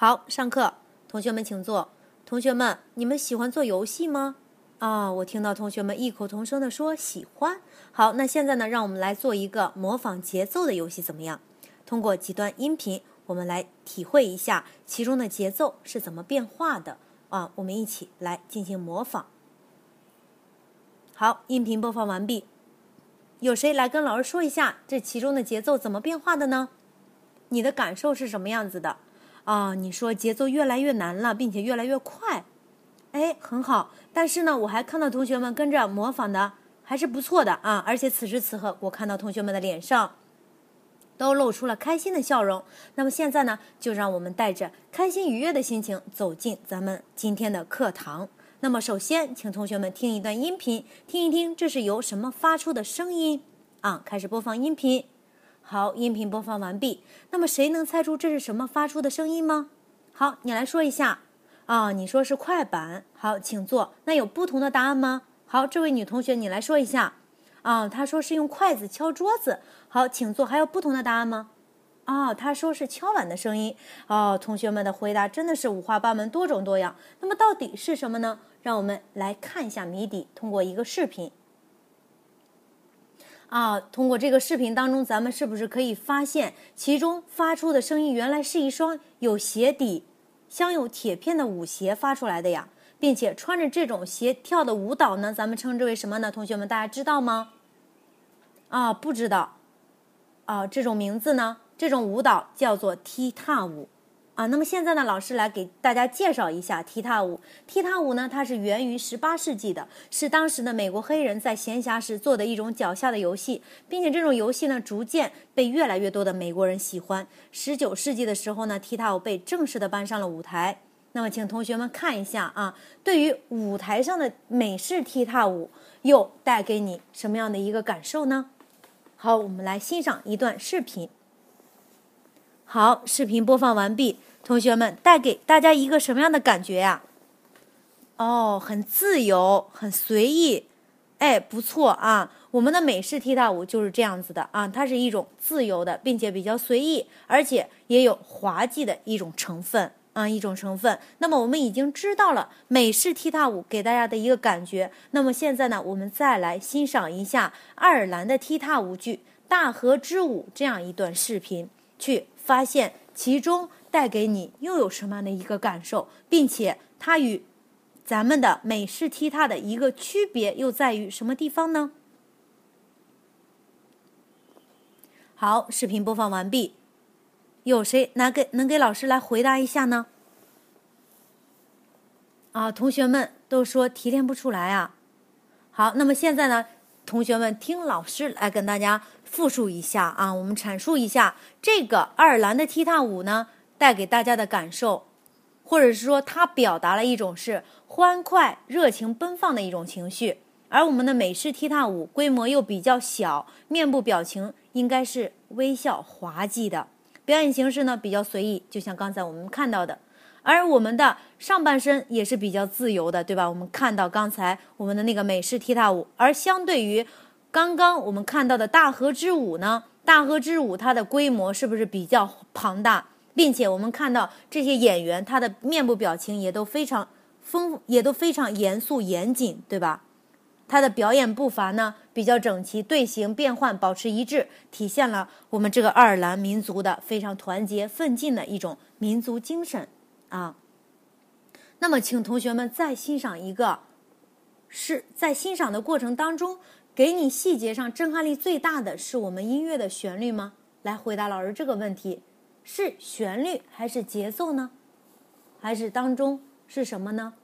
好，上课，同学们请坐。同学们，你们喜欢做游戏吗？啊，我听到同学们异口同声的说喜欢。好，那现在呢，让我们来做一个模仿节奏的游戏，怎么样？通过几段音频，我们来体会一下其中的节奏是怎么变化的啊！我们一起来进行模仿。好，音频播放完毕。有谁来跟老师说一下这其中的节奏怎么变化的呢？你的感受是什么样子的？啊，你说节奏越来越难了，并且越来越快，哎，很好。但是呢，我还看到同学们跟着模仿的还是不错的啊。而且此时此刻，我看到同学们的脸上都露出了开心的笑容。那么现在呢，就让我们带着开心愉悦的心情走进咱们今天的课堂。那么首先，请同学们听一段音频，听一听这是由什么发出的声音啊？开始播放音频。好，音频播放完毕。那么谁能猜出这是什么发出的声音吗？好，你来说一下。啊，你说是快板。好，请坐。那有不同的答案吗？好，这位女同学你来说一下。啊，她说是用筷子敲桌子。好，请坐。还有不同的答案吗？啊，她说是敲碗的声音。哦，同学们的回答真的是五花八门、多种多样。那么到底是什么呢？让我们来看一下谜底，通过一个视频。啊，通过这个视频当中，咱们是不是可以发现其中发出的声音原来是一双有鞋底、镶有铁片的舞鞋发出来的呀？并且穿着这种鞋跳的舞蹈呢，咱们称之为什么呢？同学们，大家知道吗？啊，不知道。啊，这种名字呢，这种舞蹈叫做踢踏舞。啊，那么现在呢，老师来给大家介绍一下踢踏舞。踢踏舞呢，它是源于十八世纪的，是当时的美国黑人在闲暇时做的一种脚下的游戏，并且这种游戏呢，逐渐被越来越多的美国人喜欢。十九世纪的时候呢，踢踏舞被正式的搬上了舞台。那么，请同学们看一下啊，对于舞台上的美式踢踏舞，又带给你什么样的一个感受呢？好，我们来欣赏一段视频。好，视频播放完毕。同学们，带给大家一个什么样的感觉呀？哦，很自由，很随意，哎，不错啊！我们的美式踢踏舞就是这样子的啊，它是一种自由的，并且比较随意，而且也有滑稽的一种成分啊，一种成分。那么我们已经知道了美式踢踏舞给大家的一个感觉。那么现在呢，我们再来欣赏一下爱尔兰的踢踏舞剧《大河之舞》这样一段视频，去发现其中。带给你又有什么样的一个感受，并且它与咱们的美式踢踏的一个区别又在于什么地方呢？好，视频播放完毕，有谁能给能给老师来回答一下呢？啊，同学们都说提炼不出来啊。好，那么现在呢，同学们听老师来跟大家复述一下啊，我们阐述一下这个爱尔兰的踢踏舞呢。带给大家的感受，或者是说，它表达了一种是欢快、热情、奔放的一种情绪。而我们的美式踢踏舞规模又比较小，面部表情应该是微笑、滑稽的，表演形式呢比较随意，就像刚才我们看到的。而我们的上半身也是比较自由的，对吧？我们看到刚才我们的那个美式踢踏舞，而相对于刚刚我们看到的大河之舞呢，大河之舞它的规模是不是比较庞大？并且我们看到这些演员，他的面部表情也都非常丰，也都非常严肃严谨，对吧？他的表演步伐呢比较整齐，队形变换保持一致，体现了我们这个爱尔兰民族的非常团结奋进的一种民族精神啊。那么，请同学们再欣赏一个，是在欣赏的过程当中，给你细节上震撼力最大的是我们音乐的旋律吗？来回答老师这个问题。是旋律还是节奏呢？还是当中是什么呢？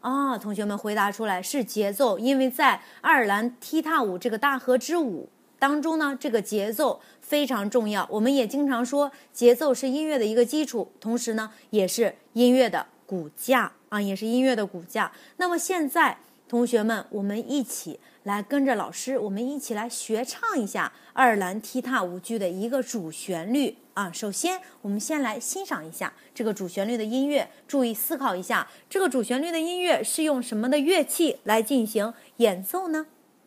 啊，同学们回答出来是节奏，因为在爱尔兰踢踏舞这个大河之舞当中呢，这个节奏非常重要。我们也经常说，节奏是音乐的一个基础，同时呢，也是音乐的骨架啊，也是音乐的骨架。那么现在，同学们，我们一起。来跟着老师，我们一起来学唱一下爱尔兰踢踏舞剧的一个主旋律啊。首先，我们先来欣赏一下这个主旋律的音乐，注意思考一下，这个主旋律的音乐是用什么的乐器来进行演奏呢？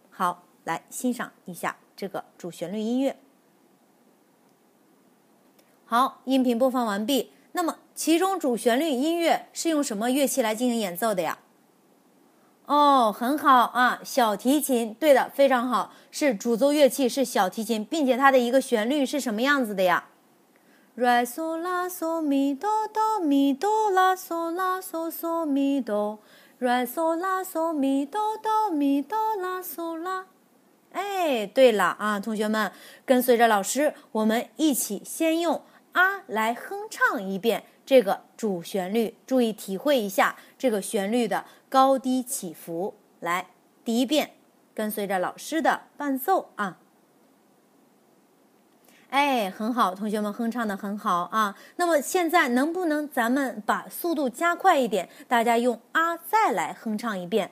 好，来欣赏一下这个主旋律音乐。好，音频播放完毕。那么其中主旋律音乐是用什么乐器来进行演奏的呀？哦，很好啊，小提琴，对的，非常好，是主奏乐器是小提琴，并且它的一个旋律是什么样子的呀？re so la so mi do do mi do la so la so so mi do，re so la so mi do do mi do la so la。哎，对了啊，同学们，跟随着老师，我们一起先用啊来哼唱一遍。这个主旋律，注意体会一下这个旋律的高低起伏。来，第一遍，跟随着老师的伴奏啊。哎，很好，同学们哼唱的很好啊。那么现在能不能咱们把速度加快一点？大家用啊再来哼唱一遍。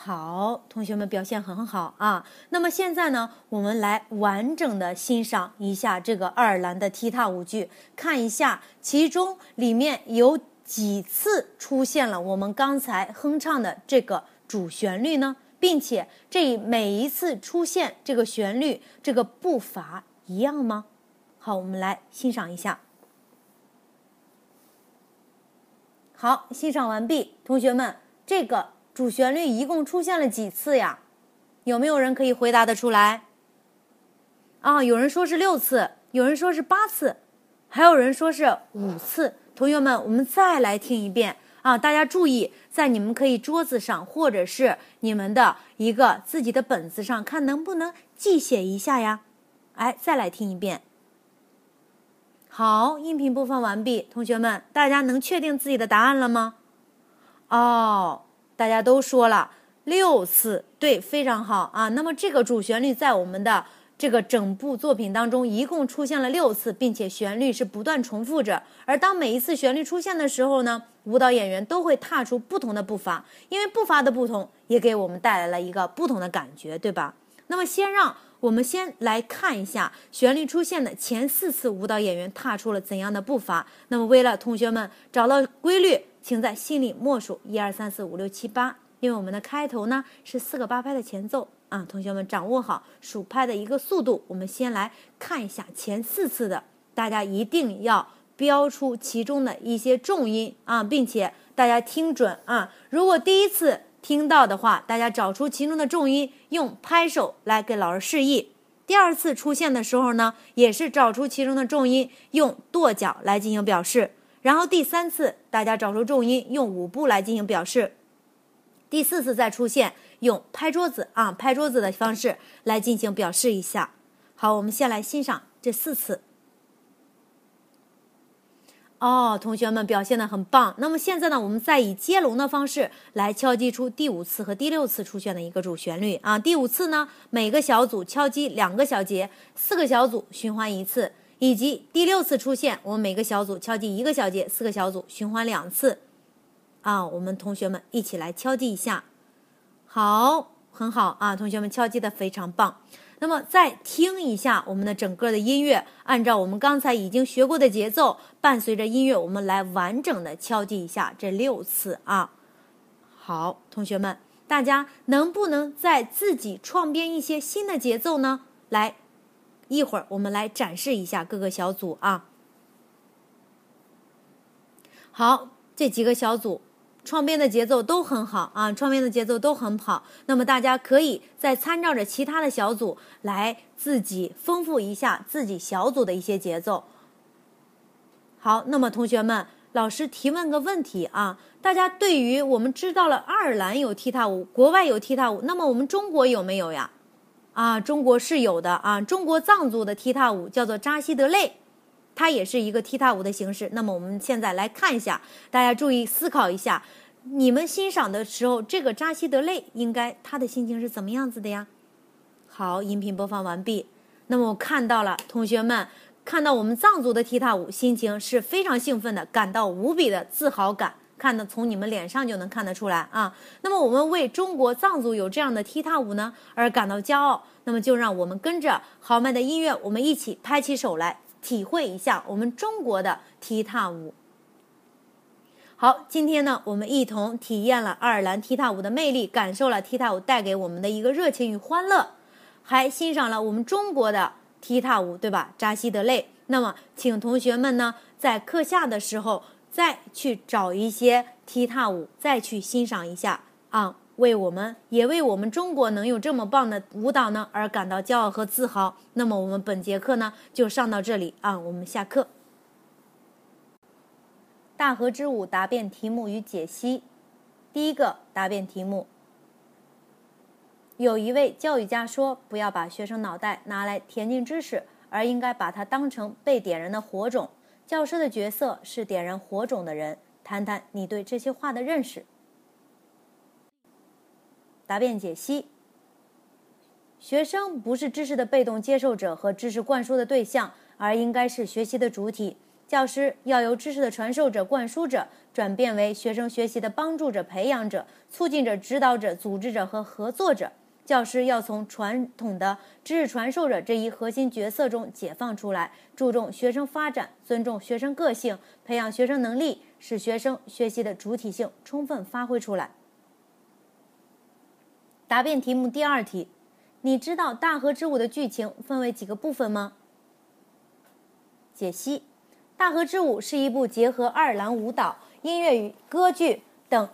好，同学们表现很好啊。那么现在呢，我们来完整的欣赏一下这个爱尔兰的踢踏舞剧，看一下其中里面有几次出现了我们刚才哼唱的这个主旋律呢，并且这每一次出现这个旋律，这个步伐一样吗？好，我们来欣赏一下。好，欣赏完毕，同学们，这个。主旋律一共出现了几次呀？有没有人可以回答得出来？啊，有人说是六次，有人说是八次，还有人说是五次。同学们，我们再来听一遍啊！大家注意，在你们可以桌子上，或者是你们的一个自己的本子上，看能不能记写一下呀？哎，再来听一遍。好，音频播放完毕，同学们，大家能确定自己的答案了吗？哦。大家都说了六次，对，非常好啊。那么这个主旋律在我们的这个整部作品当中一共出现了六次，并且旋律是不断重复着。而当每一次旋律出现的时候呢，舞蹈演员都会踏出不同的步伐，因为步伐的不同也给我们带来了一个不同的感觉，对吧？那么先让我们先来看一下旋律出现的前四次，舞蹈演员踏出了怎样的步伐。那么为了同学们找到规律。请在心里默数一二三四五六七八，因为我们的开头呢是四个八拍的前奏啊，同学们掌握好数拍的一个速度。我们先来看一下前四次的，大家一定要标出其中的一些重音啊，并且大家听准啊。如果第一次听到的话，大家找出其中的重音，用拍手来给老师示意；第二次出现的时候呢，也是找出其中的重音，用跺脚来进行表示。然后第三次，大家找出重音，用五步来进行表示；第四次再出现，用拍桌子啊，拍桌子的方式来进行表示一下。好，我们先来欣赏这四次。哦，同学们表现的很棒。那么现在呢，我们再以接龙的方式来敲击出第五次和第六次出现的一个主旋律啊。第五次呢，每个小组敲击两个小节，四个小组循环一次。以及第六次出现，我们每个小组敲击一个小节，四个小组循环两次，啊，我们同学们一起来敲击一下，好，很好啊，同学们敲击的非常棒。那么再听一下我们的整个的音乐，按照我们刚才已经学过的节奏，伴随着音乐，我们来完整的敲击一下这六次啊。好，同学们，大家能不能再自己创编一些新的节奏呢？来。一会儿我们来展示一下各个小组啊。好，这几个小组创编的节奏都很好啊，创编的节奏都很好。那么大家可以再参照着其他的小组来自己丰富一下自己小组的一些节奏。好，那么同学们，老师提问个问题啊，大家对于我们知道了爱尔兰有踢踏舞，国外有踢踏舞，那么我们中国有没有呀？啊，中国是有的啊。中国藏族的踢踏舞叫做扎西德勒，它也是一个踢踏舞的形式。那么我们现在来看一下，大家注意思考一下，你们欣赏的时候，这个扎西德勒应该他的心情是怎么样子的呀？好，音频播放完毕。那么我看到了，同学们看到我们藏族的踢踏舞，心情是非常兴奋的，感到无比的自豪感。看的从你们脸上就能看得出来啊。那么我们为中国藏族有这样的踢踏舞呢而感到骄傲。那么就让我们跟着豪迈的音乐，我们一起拍起手来，体会一下我们中国的踢踏舞。好，今天呢，我们一同体验了爱尔兰踢踏舞的魅力，感受了踢踏舞带给我们的一个热情与欢乐，还欣赏了我们中国的踢踏舞，对吧？扎西德勒。那么，请同学们呢在课下的时候再去找一些踢踏舞，再去欣赏一下啊，为我们也为我们中国能有这么棒的舞蹈呢而感到骄傲和自豪。那么，我们本节课呢就上到这里啊，我们下课。大河之舞答辩题目与解析，第一个答辩题目。有一位教育家说：“不要把学生脑袋拿来填进知识，而应该把它当成被点燃的火种。教师的角色是点燃火种的人。谈谈你对这些话的认识。”答辩解析：学生不是知识的被动接受者和知识灌输的对象，而应该是学习的主体。教师要由知识的传授者、灌输者，转变为学生学习的帮助者、培养者、促进者、指导者、组织者和合作者。教师要从传统的知识传授者这一核心角色中解放出来，注重学生发展，尊重学生个性，培养学生能力，使学生学习的主体性充分发挥出来。答辩题目第二题：你知道《大河之舞》的剧情分为几个部分吗？解析：《大河之舞》是一部结合爱尔兰舞蹈、音乐与歌剧等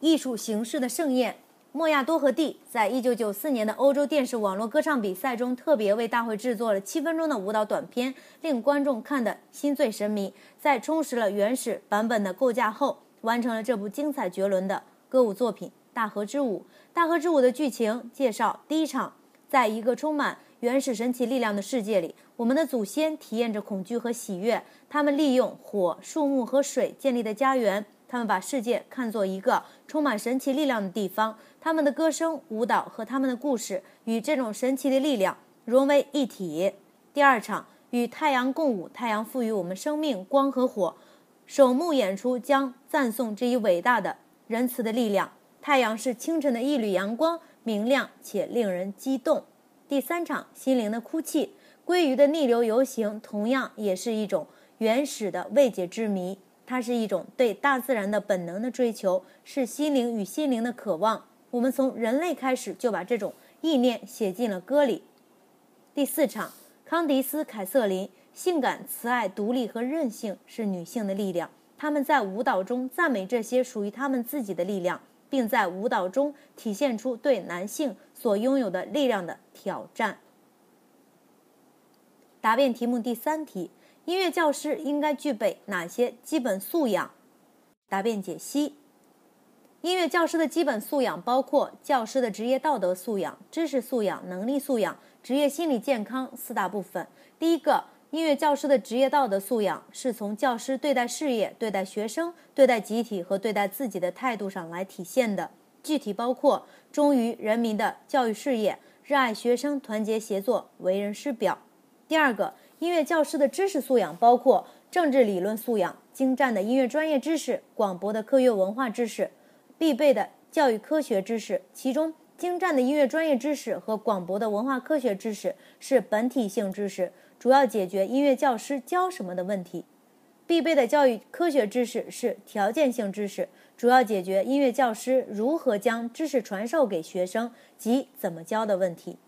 艺术形式的盛宴。莫亚多和蒂在一九九四年的欧洲电视网络歌唱比赛中，特别为大会制作了七分钟的舞蹈短片，令观众看得心醉神迷。在充实了原始版本的构架后，完成了这部精彩绝伦的歌舞作品《大河之舞》。《大河之舞》的剧情介绍：第一场，在一个充满原始神奇力量的世界里，我们的祖先体验着恐惧和喜悦。他们利用火、树木和水建立的家园。他们把世界看作一个充满神奇力量的地方，他们的歌声、舞蹈和他们的故事与这种神奇的力量融为一体。第二场，与太阳共舞，太阳赋予我们生命、光和火。首幕演出将赞颂这一伟大的仁慈的力量。太阳是清晨的一缕阳光，明亮且令人激动。第三场，心灵的哭泣，鲑鱼的逆流游行，同样也是一种原始的未解之谜。它是一种对大自然的本能的追求，是心灵与心灵的渴望。我们从人类开始就把这种意念写进了歌里。第四场，康迪斯·凯瑟琳，性感、慈爱、独立和韧性是女性的力量。他们在舞蹈中赞美这些属于他们自己的力量，并在舞蹈中体现出对男性所拥有的力量的挑战。答辩题目第三题。音乐教师应该具备哪些基本素养？答辩解析：音乐教师的基本素养包括教师的职业道德素养、知识素养、能力素养、职业心理健康四大部分。第一个，音乐教师的职业道德素养是从教师对待事业、对待学生、对待集体和对待自己的态度上来体现的，具体包括忠于人民的教育事业、热爱学生、团结协作、为人师表。第二个。音乐教师的知识素养包括政治理论素养、精湛的音乐专业知识、广博的科学文化知识、必备的教育科学知识。其中，精湛的音乐专业知识和广博的文化科学知识是本体性知识，主要解决音乐教师教什么的问题；必备的教育科学知识是条件性知识，主要解决音乐教师如何将知识传授给学生及怎么教的问题。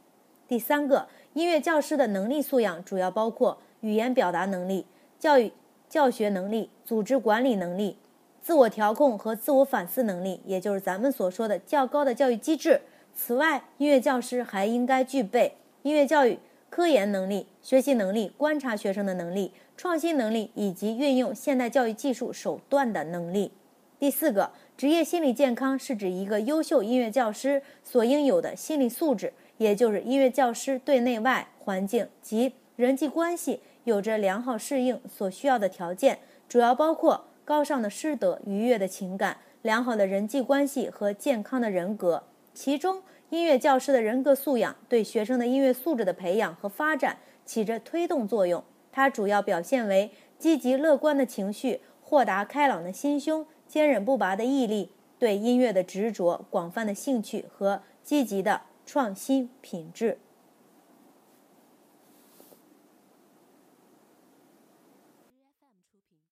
第三个。音乐教师的能力素养主要包括语言表达能力、教育教学能力、组织管理能力、自我调控和自我反思能力，也就是咱们所说的较高的教育机制。此外，音乐教师还应该具备音乐教育科研能力、学习能力、观察学生的能力、创新能力以及运用现代教育技术手段的能力。第四个，职业心理健康是指一个优秀音乐教师所应有的心理素质。也就是音乐教师对内外环境及人际关系有着良好适应所需要的条件，主要包括高尚的师德、愉悦的情感、良好的人际关系和健康的人格。其中，音乐教师的人格素养对学生的音乐素质的培养和发展起着推动作用。它主要表现为积极乐观的情绪、豁达开朗的心胸、坚韧不拔的毅力、对音乐的执着、广泛的兴趣和积极的。创新品质。